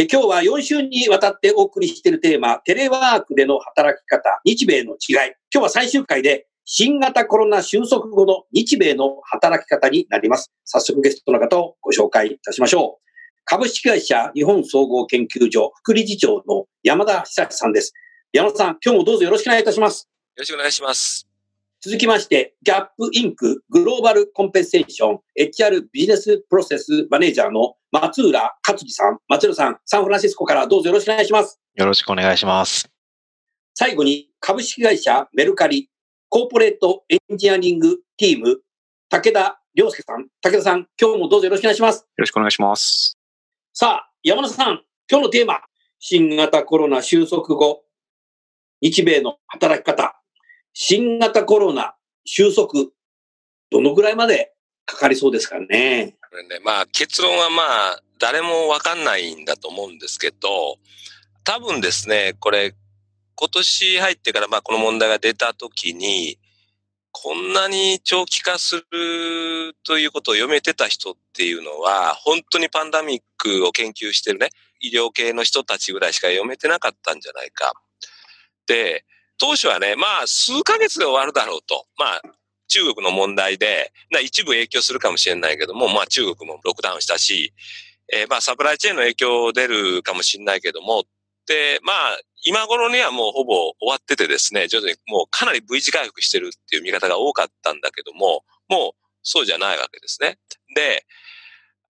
え今日は4週にわたってお送りしているテーマ、テレワークでの働き方、日米の違い。今日は最終回で、新型コロナ収束後の日米の働き方になります。早速ゲストの方をご紹介いたしましょう。株式会社日本総合研究所副理事長の山田久さんです。山田さん、今日もどうぞよろしくお願いいたします。よろしくお願いします。続きまして、ギャップインクグローバルコンペンセーション HR ビジネスプロセスマネージャーの松浦克樹さん、松浦さん、サンフランシスコからどうぞよろしくお願いします。よろしくお願いします。最後に、株式会社メルカリコーポレートエンジニアリングティーム武田良介さん、武田さん、今日もどうぞよろしくお願いします。よろしくお願いします。さあ、山田さん、今日のテーマ、新型コロナ収束後、日米の働き方、新型コロナ収束、どのぐらいまでかかりそうですかね。これね、まあ結論はまあ誰もわかんないんだと思うんですけど、多分ですね、これ今年入ってからまあこの問題が出た時に、こんなに長期化するということを読めてた人っていうのは、本当にパンダミックを研究してるね、医療系の人たちぐらいしか読めてなかったんじゃないか。で、当初はね、まあ、数ヶ月で終わるだろうと。まあ、中国の問題で、一部影響するかもしれないけども、まあ中国もロックダウンしたし、えー、まあサプライチェーンの影響出るかもしれないけども、で、まあ、今頃にはもうほぼ終わっててですね、徐々にもうかなり V 字回復してるっていう見方が多かったんだけども、もうそうじゃないわけですね。で、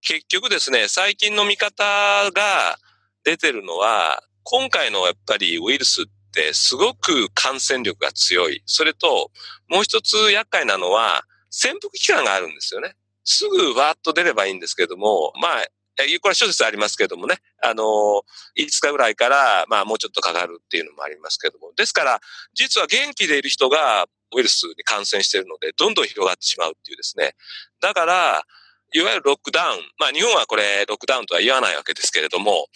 結局ですね、最近の見方が出てるのは、今回のやっぱりウイルスってすごく感染力が強い。それと、もう一つ厄介なのは、潜伏期間があるんですよね。すぐわーっと出ればいいんですけども、まあ、これは諸説ありますけどもね、あの、5日ぐらいから、まあもうちょっとかかるっていうのもありますけども。ですから、実は元気でいる人がウイルスに感染しているので、どんどん広がってしまうっていうですね。だから、いわゆるロックダウン。まあ日本はこれロックダウンとは言わないわけですけれども、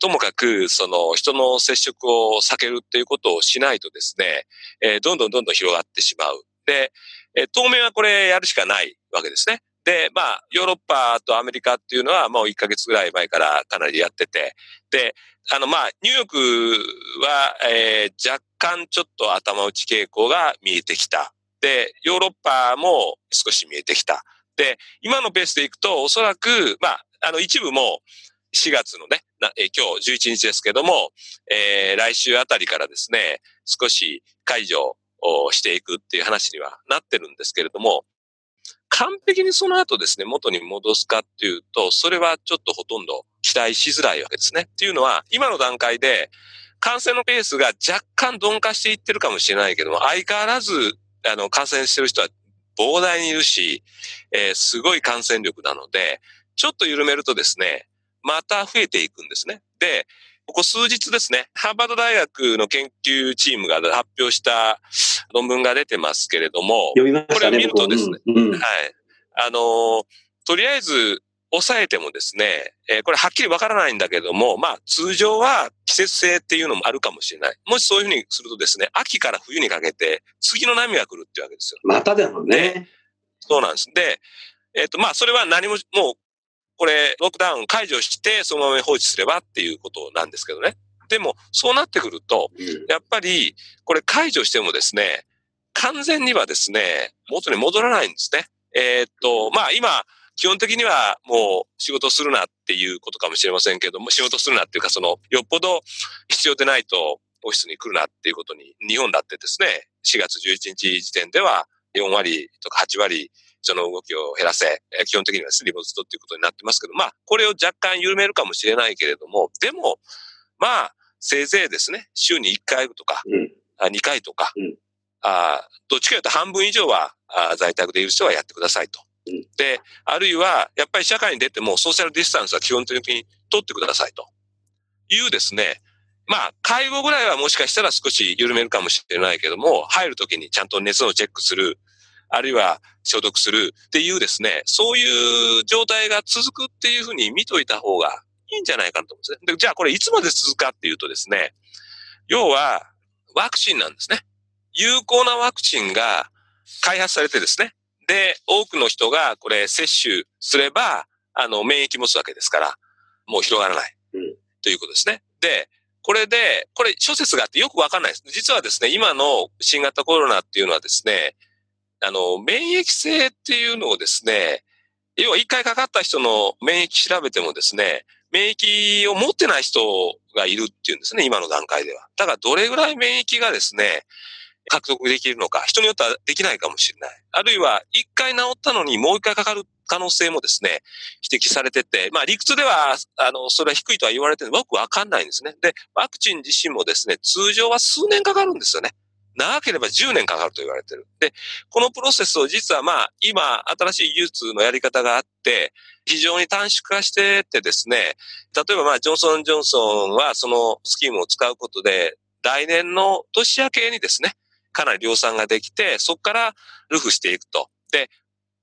ともかくその人の接触を避けるっていうことをしないとですね、えー、どんどんどんどん広がってしまう。で、えー、当面はこれやるしかないわけですね。で、まあ、ヨーロッパとアメリカっていうのはもう1ヶ月ぐらい前からかなりやってて、で、あの、まあ、ニューヨークは、えー、若干ちょっと頭打ち傾向が見えてきた。で、ヨーロッパも少し見えてきた。で、今のペースでいくと、おそらく、まあ、あの、一部も4月のね、え今日11日ですけども、えー、来週あたりからですね、少し解除をしていくっていう話にはなってるんですけれども、完璧にその後ですね、元に戻すかっていうと、それはちょっとほとんど期待しづらいわけですね。っていうのは、今の段階で、感染のペースが若干鈍化していってるかもしれないけども、相変わらず、あの、感染してる人は膨大にいるし、えー、すごい感染力なので、ちょっと緩めるとですね、また増えていくんですね。で、ここ数日ですね、ハーバード大学の研究チームが発表した論文が出てますけれども、ね、これを見るとですね、うんうん、はい。あの、とりあえず抑えてもですね、えー、これはっきりわからないんだけども、まあ通常は季節性っていうのもあるかもしれない。もしそういうふうにするとですね、秋から冬にかけて次の波が来るっていうわけですよ。まただもんね。そうなんです。で、えっ、ー、とまあそれは何も、もうこれロックダウン解除してそのまま放置すればっていうことなんですけどね。でもそうなってくると、やっぱりこれ解除してもですね、完全にはですね、元に戻らないんですね。えっ、ー、と、まあ今、基本的にはもう仕事するなっていうことかもしれませんけども、仕事するなっていうか、その、よっぽど必要でないとオフィスに来るなっていうことに、日本だってですね、4月11日時点では4割とか8割、その動きを減らせ、え基本的にはリモートっていうことになってますけど、まあ、これを若干緩めるかもしれないけれども、でも、まあ、せいぜいですね、週に1回とか、うん。あ2回とか、うんあどっちかというと半分以上はあ在宅でいる人はやってくださいと。で、あるいは、やっぱり社会に出てもソーシャルディスタンスは基本的に取ってくださいというですね、まあ、介護ぐらいはもしかしたら少し緩めるかもしれないけども、入るときにちゃんと熱をチェックする、あるいは消毒するっていうですね、そういう状態が続くっていうふうに見といた方がいいんじゃないかなと思うんですね。でじゃあこれいつまで続くかっていうとですね、要はワクチンなんですね。有効なワクチンが開発されてですね。で、多くの人がこれ接種すれば、あの、免疫持つわけですから、もう広がらない。うんということですね。で、これで、これ諸説があってよくわかんないです。実はですね、今の新型コロナっていうのはですね、あの、免疫性っていうのをですね、要は一回かかった人の免疫調べてもですね、免疫を持ってない人がいるっていうんですね、今の段階では。だからどれぐらい免疫がですね、獲得できるのか、人によってはできないかもしれない。あるいは、一回治ったのにもう一回かかる可能性もですね、指摘されてて、まあ理屈では、あの、それは低いとは言われてるよくわかんないんですね。で、ワクチン自身もですね、通常は数年かかるんですよね。長ければ10年かかると言われてる。で、このプロセスを実はまあ、今、新しい技術のやり方があって、非常に短縮化しててですね、例えばまあ、ジョンソン・ジョンソンはそのスキームを使うことで、来年の年明けにですね、かなり量産ができて、そこからルフしていくと。で、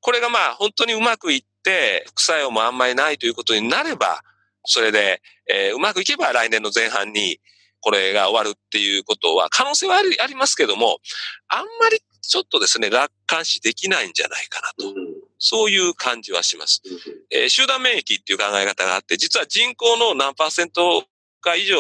これがまあ、本当にうまくいって、副作用もあんまりないということになれば、それで、えーうまくいけば来年の前半にこれが終わるっていうことは可能性はありありますけども、あんまりちょっとですね、楽観視できないんじゃないかなと。うん。そういう感じはします。うんえー集団免疫っていう考え方があって、実は人口の何パーセントか以上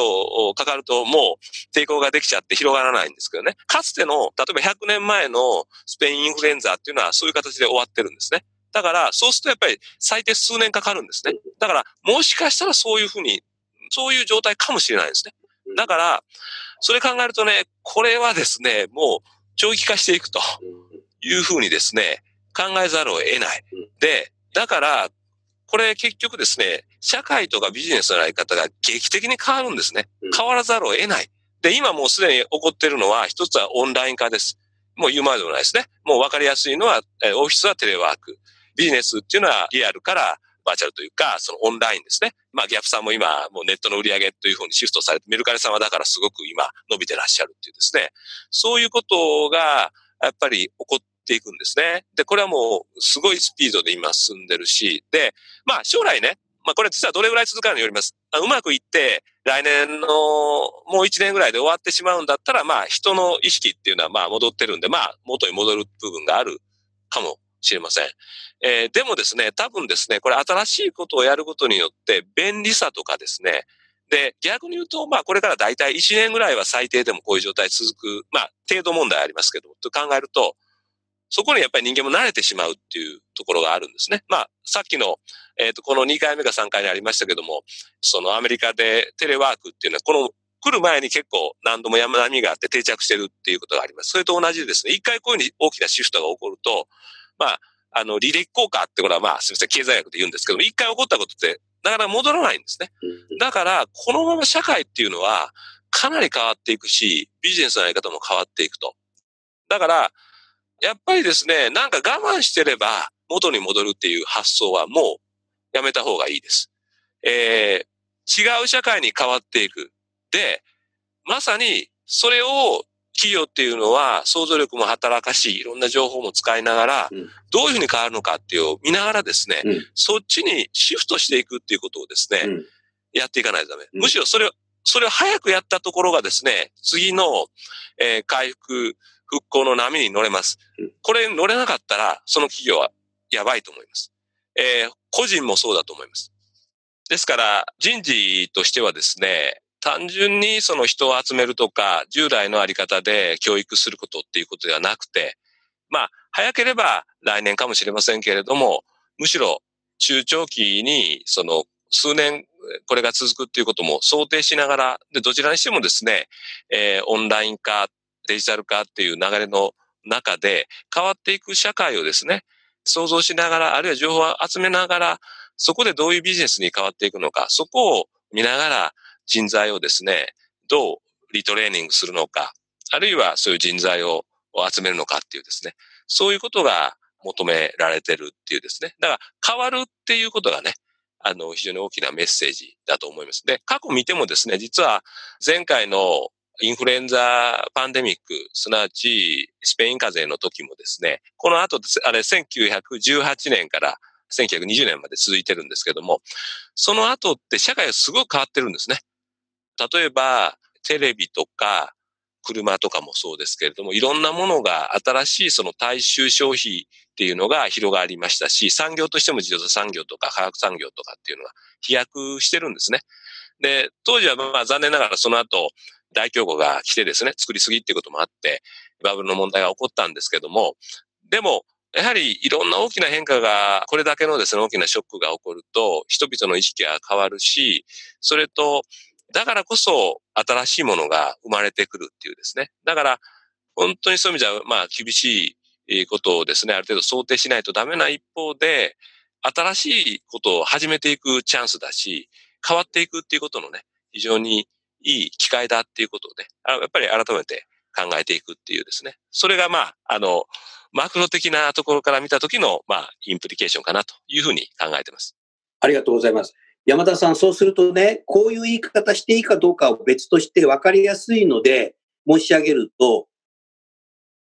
かかるともう抵抗ができちゃって広がらないんですけどね。かつての、例えば100年前のスペインインフルエンザっていうのはそういう形で終わってるんですね。だから、そうするとやっぱり最低数年かかるんですね。だから、もしかしたらそういうふうに、そういう状態かもしれないですね。だから、それ考えるとね、これはですね、もう長期化していくというふうにですね、考えざるを得ない。で、だから、これ結局ですね、社会とかビジネスのやり方が劇的に変わるんですねうん。変わらざるを得ない。で、今もうすでに起こっているのは、一つはオンライン化です。もう言うまでもないですね。もう分かりやすいのは、えーオフィスはテレワーク。ビジネスっていうのはリアルからバーチャルというか、そのオンラインですね。まあ、ギャップさんも今、もうネットの売り上げというふうにシフトされて、メルカリさんはだからすごく今伸びてらっしゃるっていうですね。そういうことが、やっぱり起こっていくんですね。で、これはもう、すごいスピードで今進んでるし、で、まあ、将来ね、まあ、これ実はどれぐらい続くかによります。あうまくいって、来年のもう一年ぐらいで終わってしまうんだったら、まあ、人の意識っていうのはまあ戻ってるんで、まあ、元に戻る部分があるかもしれません。えーでもですね、多分ですね、これ新しいことをやることによって便利さとかですね、で、逆に言うと、まあ、これから大体1年ぐらいは最低でもこういう状態続く、まあ、程度問題ありますけど、と考えると、そこにやっぱり人間も慣れてしまうっていうところがあるんですね。まあ、さっきの、えっ、と、この2回目か3回にありましたけども、そのアメリカでテレワークっていうのは、この来る前に結構何度も山並みがあって定着してるっていうことがあります。それと同じでですね、一回こういうふうに大きなシフトが起こると、まあ、あの、履歴効果ってこれはまあ、すみません、経済学で言うんですけども、一回起こったことって、なかなか戻らないんですね。だから、このまま社会っていうのは、かなり変わっていくし、ビジネスのやり方も変わっていくと。だから、やっぱりですね、なんか我慢してれば元に戻るっていう発想はもうやめた方がいいです。えー、違う社会に変わっていく。で、まさにそれを企業っていうのは想像力も働かし、いろんな情報も使いながらうん、どういうふうに変わるのかっていうのを見ながらですね、うんそっちにシフトしていくっていうことをですね、うんやっていかないとダメ。うんむしろそれを、それを早くやったところがですね、次の、えー回復、復興の波に乗れますうん。これに乗れなかったら、その企業はやばいと思います。えー個人もそうだと思います。ですから、人事としてはですね、単純にその人を集めるとか、従来のあり方で教育することっていうことではなくて、まあ、早ければ来年かもしれませんけれども、むしろ中長期に、その、数年、これが続くっていうことも想定しながら、で、どちらにしてもですね、えーオンライン化、デジタル化っていう流れの中で変わっていく社会をですね、想像しながら、あるいは情報を集めながら、そこでどういうビジネスに変わっていくのか、そこを見ながら人材をですね、どうリトレーニングするのか、あるいはそういう人材を集めるのかっていうですね、そういうことが求められてるっていうですね。だから変わるっていうことがね、あの、非常に大きなメッセージだと思います。で、過去見てもですね、実は前回のインフルエンザパンデミック、すなわちスペイン風邪の時もですね、この後、あれ1918年から1920年まで続いてるんですけども、その後って社会がすごく変わってるんですね。例えば、テレビとか、車とかもそうですけれども、いろんなものが新しいその大衆消費っていうのが広がりましたし、産業としても自動車産業とか化学産業とかっていうのが飛躍してるんですね。で、当時はまあ残念ながらその後、大恐慌が来てですね、作りすぎっていうこともあって、バブルの問題が起こったんですけども、でも、やはりいろんな大きな変化が、これだけのですね、大きなショックが起こると、人々の意識が変わるし、それと、だからこそ新しいものが生まれてくるっていうですね。だから、本当にそういう意味じゃ、まあ、厳しいことをですね、ある程度想定しないとダメな一方で、新しいことを始めていくチャンスだし、変わっていくっていうことのね、非常にいい機会だっていうことをね、やっぱり改めて考えていくっていうですね。それがまあ、あの、マクロ的なところから見たときの、まあ、インプリケーションかなというふうに考えてます。ありがとうございます。山田さん、そうするとね、こういう言い方していいかどうかを別として分かりやすいので申し上げると、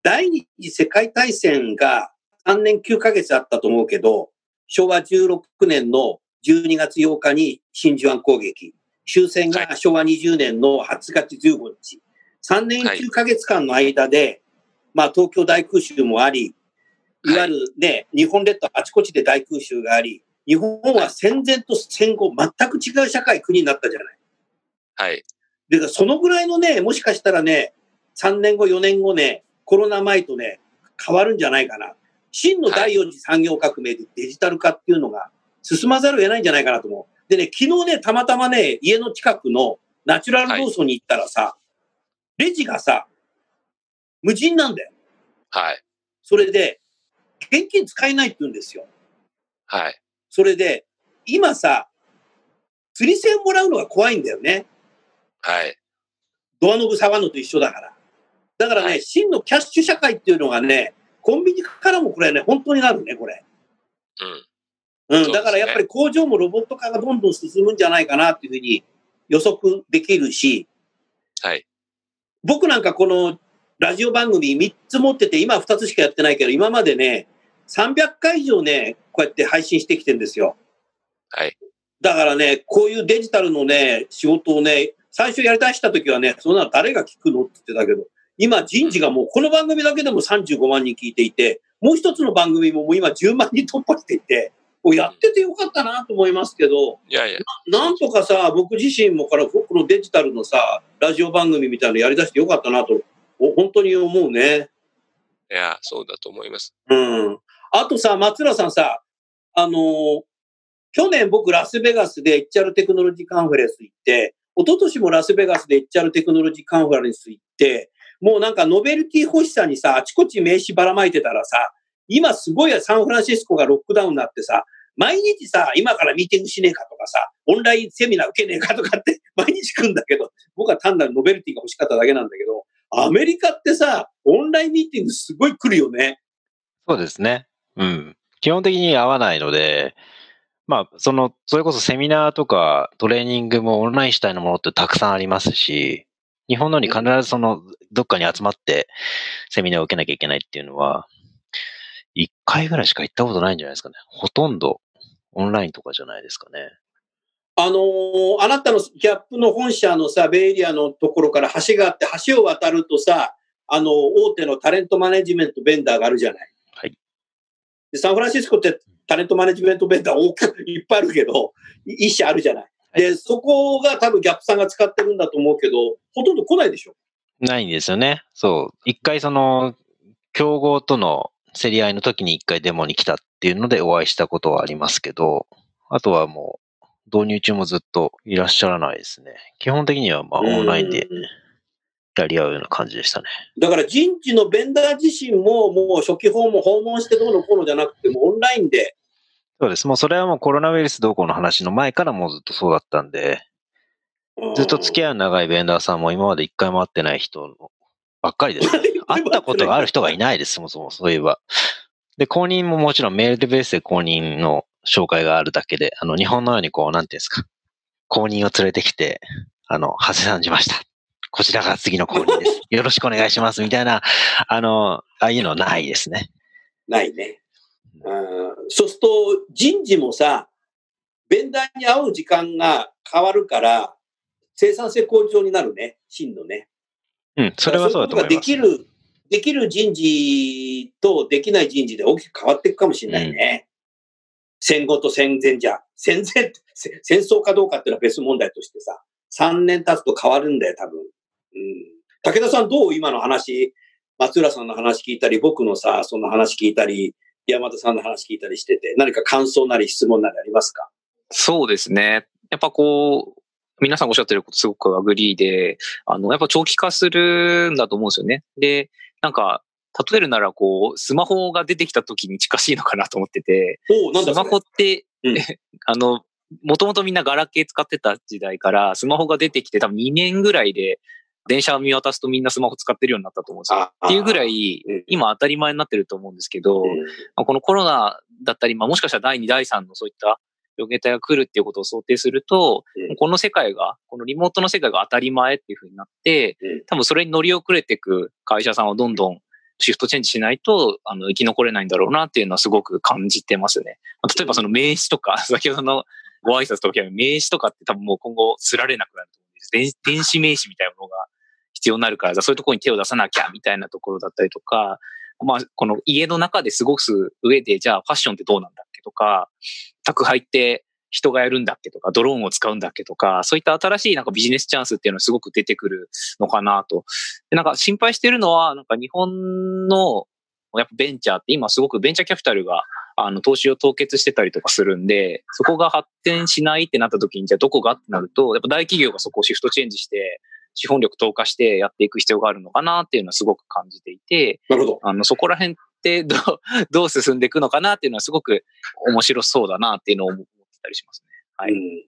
第二次世界大戦が3年9ヶ月あったと思うけど、昭和16年の12月8日に真珠湾攻撃、終戦が昭和20年の8月15日、3年9ヶ月間の間で、まあ東京大空襲もあり、いわゆるね、日本列島あちこちで大空襲があり、日本は戦前と戦後全く違う社会、国になったじゃない。はい。で、そのぐらいのね、もしかしたらね、3年後、4年後ね、コロナ前とね、変わるんじゃないかな。真の第4次産業革命でデジタル化っていうのが進まざるを得ないんじゃないかなと思う。でね、昨日ね、たまたまね、家の近くのナチュラルローソンに行ったらさ、はい、レジがさ、無人なんだよ。はい。それで、現金使えないって言うんですよ。はい。それで、今さ、釣り銭もらうのが怖いんだよね。はい。ドアノブ触るのと一緒だから。だからね、はい、真のキャッシュ社会っていうのがね、コンビニからもこれね、本当になるね、これ。うん。うん、だからやっぱり工場もロボット化がどんどん進むんじゃないかなっていうふうに予測できるし、はい。僕なんかこのラジオ番組3つ持ってて、今2つしかやってないけど、今までね、300回以上ね、こうやって配信してきてるんですよ。はい。だからね、こういうデジタルのね、仕事をね、最初やりだした時はね、そんな誰が聞くのって言ってたけど、今人事がもうこの番組だけでも35万人聞いていて、もう一つの番組ももう今10万人突破していて、うやっててよかったなと思いますけど、いやいやななんとかさ、僕自身もからこのデジタルのさ、ラジオ番組みたいなのやりだしてよかったなと、本当に思うね。いや、そうだと思います。うん。あとさ、松浦さんさ、あの、去年僕ラスベガスで HR テクノロジーカンファレンス行って、一昨年もラスベガスで HR テクノロジーカンファレンス行って、もうなんかノベルティ欲しさにさ、あちこち名刺ばらまいてたらさ、今すごいサンフランシスコがロックダウンになってさ、毎日さ、今からミーティングしねえかとかさ、オンラインセミナー受けねえかとかって 毎日来るんだけど、僕は単なるノベルティが欲しかっただけなんだけど、アメリカってさ、オンラインミーティングすごい来るよね。そうですね。うん。基本的に合わないので、まあ、その、それこそセミナーとかトレーニングもオンラインしたいのものってたくさんありますし、日本のに必ずその、どっかに集まってセミナーを受けなきゃいけないっていうのは、一回ぐらいしか行ったことないんじゃないですかね。ほとんどオンラインとかじゃないですかね。あのー、あなたのギャップの本社のさ、ベイエリアのところから橋があって、橋を渡るとさ、あの、大手のタレントマネジメントベンダーがあるじゃない。で、サンフランシスコってタレントマネジメントベンダー多くいっぱいあるけど、一社あるじゃない。で、そこが多分ギャップさんが使ってるんだと思うけど、ほとんど来ないでしょないんですよね。そう。一回その、競合との競り合いの時に一回デモに来たっていうのでお会いしたことはありますけど、あとはもう、導入中もずっといらっしゃらないですね。基本的にはまあオンラインでやり合うような感じでしたね。だから人事のベンダー自身ももう初期訪問訪問してどうのこうのじゃなくてもオンラインで。そうです。もうそれはもうコロナウイルスどうこうの話の前からもうずっとそうだったんで、ずっと付き合いの長いベンダーさんも今まで一回も会ってない人ばっかりです。会ったことがある人がいないです、そもそも、そういえば。で、公認ももちろんメールベースで公認の紹介があるだけで、あの、日本のようにこう、なんていうんですか。公認を連れてきて、あの、長谷さんじました。こちらが次の公認です。よろしくお願いします。みたいな、あの、ああいうのないですね。ないね。うんそうすると、人事もさ、ベンダーに会う時間が変わるから、生産性向上になるね、真のね。うん、それはそうだと思います。できる、できる人事とできない人事で大きく変わっていくかもしれないね。戦後と戦前じゃ、戦前戦争かどうかっていうのは別問題としてさ、3年経つと変わるんだよ、多分。うん。武田さんどう今の話、松浦さんの話聞いたり、僕のさ、その話聞いたり、山田さんの話聞いたりしてて、何か感想なり質問なりありますか？そうですね。やっぱこう、皆さんおっしゃってることすごく agree で、あの、やっぱ長期化するんだと思うんですよね。で、なんか、例えるならこう、スマホが出てきた時に近しいのかなと思ってて、スマホって、うん あの、もともとみんなガラケー使ってた時代から、スマホが出てきて多分2年ぐらいで、電車を見渡すとみんなスマホ使ってるようになったと思うんですよ。あっていうぐらいうん、今当たり前になってると思うんですけど、このコロナだったり、まあ、もしかしたら第2、第3のそういった病原体が来るっていうことを想定すると、うんこの世界が、このリモートの世界が当たり前っていう風になって、うん多分それに乗り遅れていく会社さんをどんどんシフトチェンジしないと、あの、生き残れないんだろうなっていうのはすごく感じてますね。まあ例えばその名刺とか、先ほどのご挨拶とか名刺とかって多分もう今後すられなくなると思うんです。電電子名刺みたいなものが必要になるから、そういうところに手を出さなきゃみたいなところだったりとか、まあ、この家の中で過ごす上で、じゃあファッションってどうなんだっけとか、宅配って人がやるんだっけとか、ドローンを使うんだっけとか、そういった新しいなんかビジネスチャンスっていうのはすごく出てくるのかなと。で、なんか心配してるのは、なんか日本のやっぱベンチャーって今すごくベンチャーキャピタルがあの投資を凍結してたりとかするんで、そこが発展しないってなった時に、じゃあどこがってなると、やっぱ大企業がそこをシフトチェンジして、資本力投下してやっていく必要があるのかなっていうのはすごく感じていて、なるほど。あの、そこら辺って どう、どう進んでいくのかなっていうのはすごく面白そうだなっていうのを思ってたりしますね。はいうん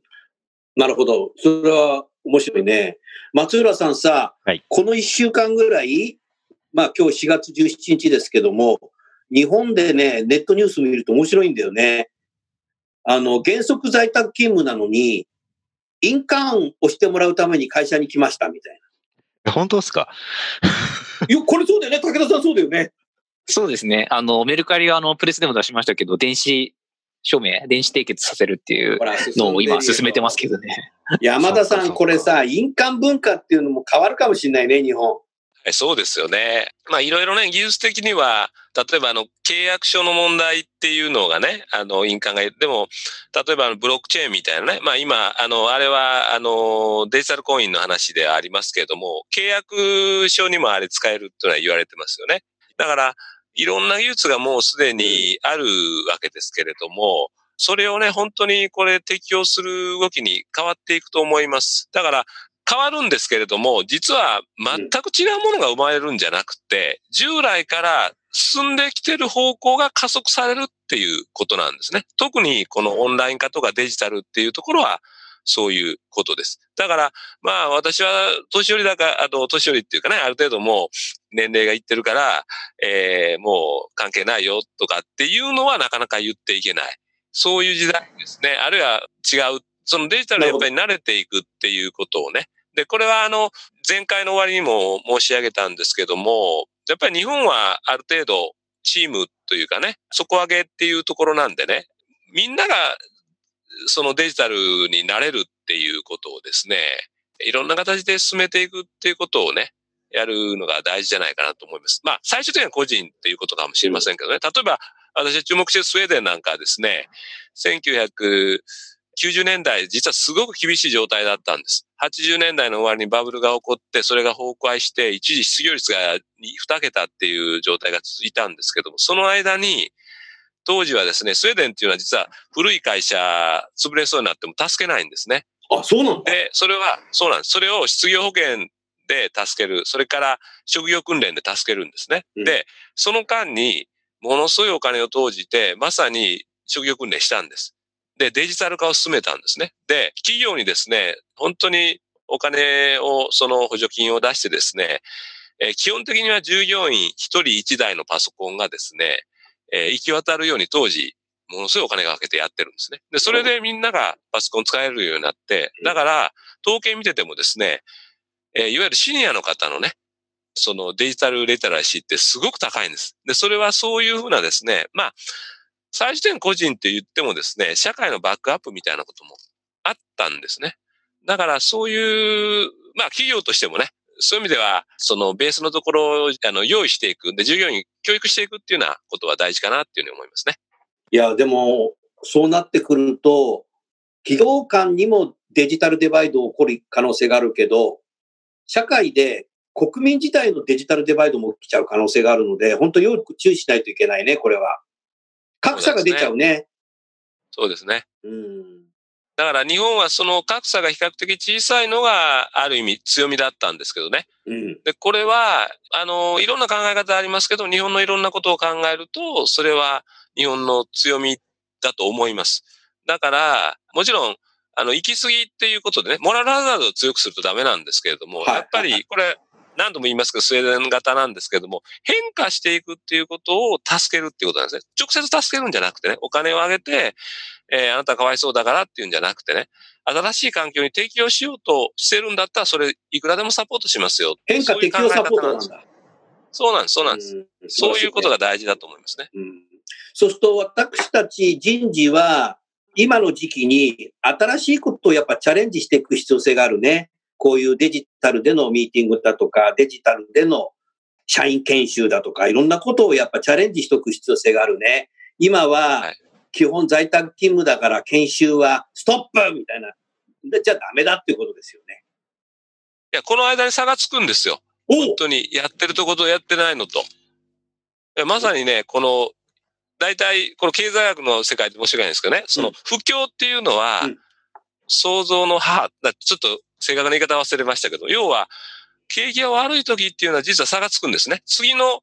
なるほど。それは面白いね。松浦さんさ、はいこの1週間ぐらい、まあ今日4月17日ですけども、日本でね、ネットニュース見ると面白いんだよね。あの、原則在宅勤務なのに、印鑑をしてもらうために会社に来ましたみたい本当ですか？な。いや、これそうだよね。武田さんそうだよね。そうですね。あの、メルカリはあの、プレスでも出しましたけど、電子署名、電子締結させるっていうのを今進めてますけどね。山田さん、これさ、印鑑文化っていうのも変わるかもしれないね、日本。はいそうですよね。まあいろいろね、技術的には、例えばあの、契約書の問題っていうのがね、あの、印鑑が、でも、例えばブロックチェーンみたいなね、まあ今、あの、あれは、あの、デジタルコインの話ではありますけれども、契約書にもあれ使えるってのは言われてますよね。だから、いろんな技術がもうすでにあるわけですけれども、それをね、本当にこれ適用する動きに変わっていくと思います。だから、変わるんですけれども、実は全く違うものが生まれるんじゃなくて、従来から進んできてる方向が加速されるっていうことなんですね。特にこのオンライン化とかデジタルっていうところは、そういうことです。だから、まあ私は年寄りだから、あと年寄りっていうかね、ある程度もう年齢がいってるから、えーもう関係ないよとかっていうのはなかなか言っていけない。そういう時代ですね。あるいは違う。そのデジタルにやっぱり慣れていくっていうことをね。で、これはあの、前回の終わりにも申し上げたんですけども、やっぱり日本はある程度チームというかね、底上げっていうところなんでね、みんながそのデジタルになれるっていうことをですね、いろんな形で進めていくっていうことをね、やるのが大事じゃないかなと思います。まあ、最終的には個人っていうことかもしれませんけどね。例えば、私が注目してるスウェーデンなんかはですね、1900 1990年代、実はすごく厳しい状態だったんです。80年代の終わりにバブルが起こって、それが崩壊して、一時失業率が2桁っていう状態が続いたんですけども、その間に、当時はですね、スウェーデンっていうのは実は古い会社、潰れそうになっても助けないんですね。あ、そうなんだ。で、それは、そうなんです。それを失業保険で助ける。それから職業訓練で助けるんですね。うんで、その間にものすごいお金を投じて、まさに職業訓練したんです。で、デジタル化を進めたんですね。で、企業にですね、本当にお金を、その補助金を出してですね、えー基本的には従業員一人一台のパソコンがですね、えー行き渡るように当時、ものすごいお金がかけてやってるんですね。で、それでみんながパソコン使えるようになって、だから、統計見ててもですね、えーいわゆるシニアの方のね、そのデジタルリテラシーってすごく高いんです。で、それはそういうふうなですね、まあ、最終点個人って言ってもですね、社会のバックアップみたいなこともあったんですね。だからそういう、まあ企業としてもね、そういう意味では、そのベースのところをあの用意していく。で、従業員教育していくっていうようなことは大事かなっていうふうに思いますね。いや、でも、そうなってくると、企業間にもデジタルデバイド起こる可能性があるけど、社会で国民自体のデジタルデバイドも起きちゃう可能性があるので、本当よく注意しないといけないね、これは。格差が出ちゃうね。そうですね。うん。だから日本はその格差が比較的小さいのがある意味強みだったんですけどね。うん。で、これは、あの、いろんな考え方ありますけど、日本のいろんなことを考えると、それは日本の強みだと思います。だから、もちろん、あの、行き過ぎっていうことでね、モラルハザードを強くするとダメなんですけれども、はいやっぱり、これ、何度も言いますけど、スウェーデン型なんですけれども、変化していくっていうことを助けるっていうことなんですね。直接助けるんじゃなくてね、お金をあげて、えーあなたかわいそうだからっていうんじゃなくてね、新しい環境に適応しようとしてるんだったら、それ、いくらでもサポートしますよ。変化適応サポートなんです。だ。そうなんです、そうなんです。うんそういうことが大事だと思いますね。うんそうすると私たち人事は今の時期に新しいことをやっぱチャレンジしていく必要性があるね。こういうデジタルでのミーティングだとか、デジタルでの社員研修だとか、いろんなことをやっぱチャレンジしておく必要性があるね。今ははい基本在宅勤務だから研修はストップみたいな。でじゃあダメだっていうことですよね。いや、この間に差がつくんですよ。お本当に、やってるとことやってないのと。まさにね、この、大体、この経済学の世界で申し訳ないんですけどね、その、不況っていうのは、うん創造の母、だちょっと正確な言い方忘れましたけど、要は、景気が悪い時っていうのは実は差がつくんですね。次の、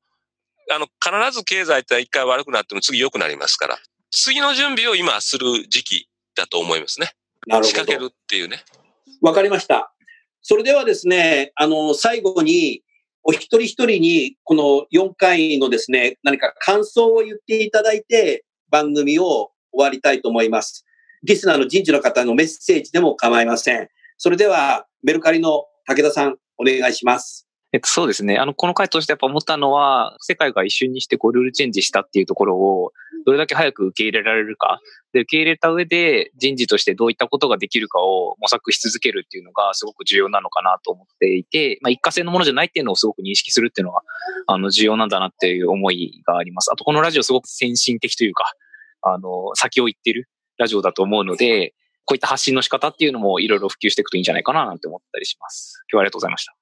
あの、必ず経済って一回悪くなっても次良くなりますから。次の準備を今する時期だと思いますね。なるほど仕掛け。るっていうね。わかりました。それではですね、あの、最後に、お一人一人に、この4回のですね、何か感想を言っていただいて、番組を終わりたいと思います。リスナーの人事の方のメッセージでも構いません。それでは、メルカリの武田さん、お願いします。えっと、そうですね。あの、この回としてやっぱ思ったのは、世界が一瞬にしてこうルールチェンジしたっていうところを、どれだけ早く受け入れられるか。で、受け入れた上で人事としてどういったことができるかを模索し続けるっていうのがすごく重要なのかなと思っていて、まあ、一過性のものじゃないっていうのをすごく認識するっていうのが、あの、重要なんだなっていう思いがあります。あと、このラジオすごく先進的というか、あの、先を行ってるラジオだと思うので、こういった発信の仕方っていうのもいろいろ普及していくといいんじゃないかななんて思ったりします。今日はありがとうございました。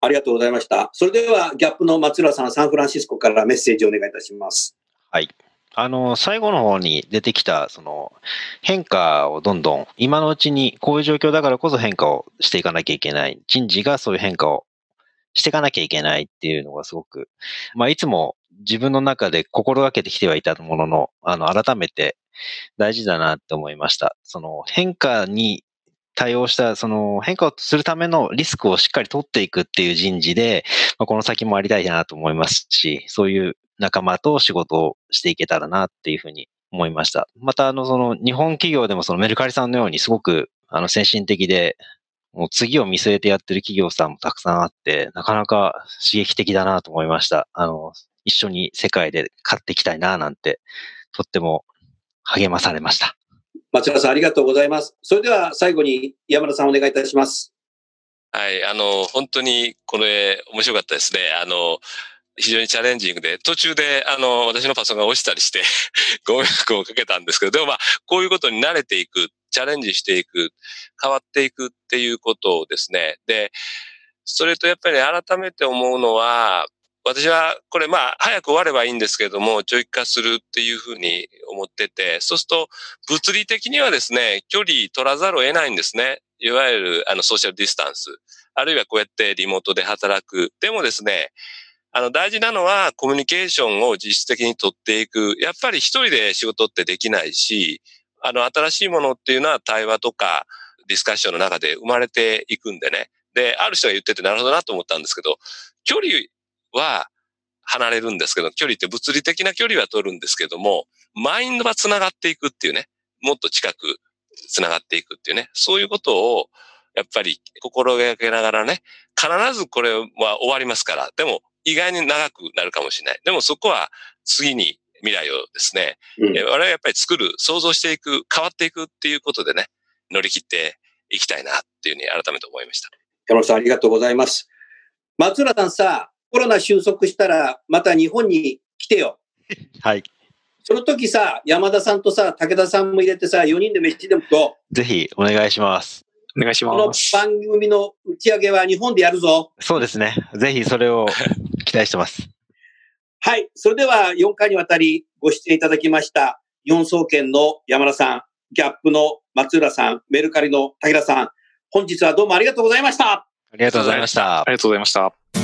ありがとうございました。それでは、ギャップの松浦さん、サンフランシスコからメッセージをお願いいたします。あの、最後の方に出てきた、その、変化をどんどん、今のうちにこういう状況だからこそ変化をしていかなきゃいけない。人事がそういう変化をしていかなきゃいけないっていうのがすごく、まあ、いつも自分の中で心がけてきてはいたものの、あの、改めて 大事だなって思いました。その、変化に対応した、その変化をするためのリスクをしっかり取っていくっていう人事で、まあ、この先もありたいなと思いますし、そういう仲間と仕事をしていけたらなっていうふうに思いました。また、あの、その、日本企業でもそのメルカリさんのようにすごく、あの、先進的で、もう次を見据えてやってる企業さんもたくさんあって、なかなか刺激的だなと思いました。あの、一緒に世界で勝っていきたいななんて、とっても励まされました。松浦さん、ありがとうございます。それでは、最後に山田さん、お願いいたします。はい、あの、本当にこれ面白かったですね。あの、非常にチャレンジングで、途中で、あの、私のパソコンが落ちたりして、ご迷惑をかけたんですけど、でもまあ、こういうことに慣れていく、チャレンジしていく、変わっていくっていうことをですね。で、それとやっぱり改めて思うのは、私はこれまあ早く終わればいいんですけれども、長期化するっていうふうに思ってて、そうすると物理的にはですね、距離取らざるを得ないんですね。いわゆるあのソーシャルディスタンス。あるいはこうやってリモートで働く。でもですね、あの大事なのはコミュニケーションを実質的に取っていく。やっぱり一人で仕事ってできないし、あの新しいものっていうのは対話とかディスカッションの中で生まれていくんでね。で、ある人が言っててなるほどなと思ったんですけど、距離は離れるんですけど、距離って物理的な距離は取るんですけども、マインドは繋がっていくっていうね、もっと近く繋がっていくっていうね、そういうことをやっぱり心がけながらね、必ずこれは終わりますから、でも意外に長くなるかもしれない。でもそこは次に未来をですね、うん、我々はやっぱり作る、想像していく、変わっていくっていうことでね、乗り切っていきたいなっていうふうに改めて思いました。山本さんありがとうございます。松浦さんさ、コロナ収束したら、また日本に来てよ。はい。その時さ、山田さんとさ、武田さんも入れてさ、4人で飯でもと。ぜひ、お願いします。お願いします。この番組の打ち上げは日本でやるぞ。そうですね。ぜひそれを 期待してます。はい。それでは4回にわたりご出演いただきました、四総研の山田さん、ギャップの松浦さん、メルカリの武田さん、本日はどうもありがとうございました。ありがとうございました。ありがとうございました。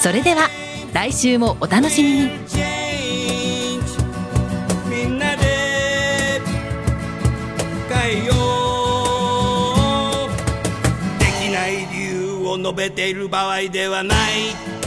それでは来週もお楽しみにできない理由を述べている場合ではない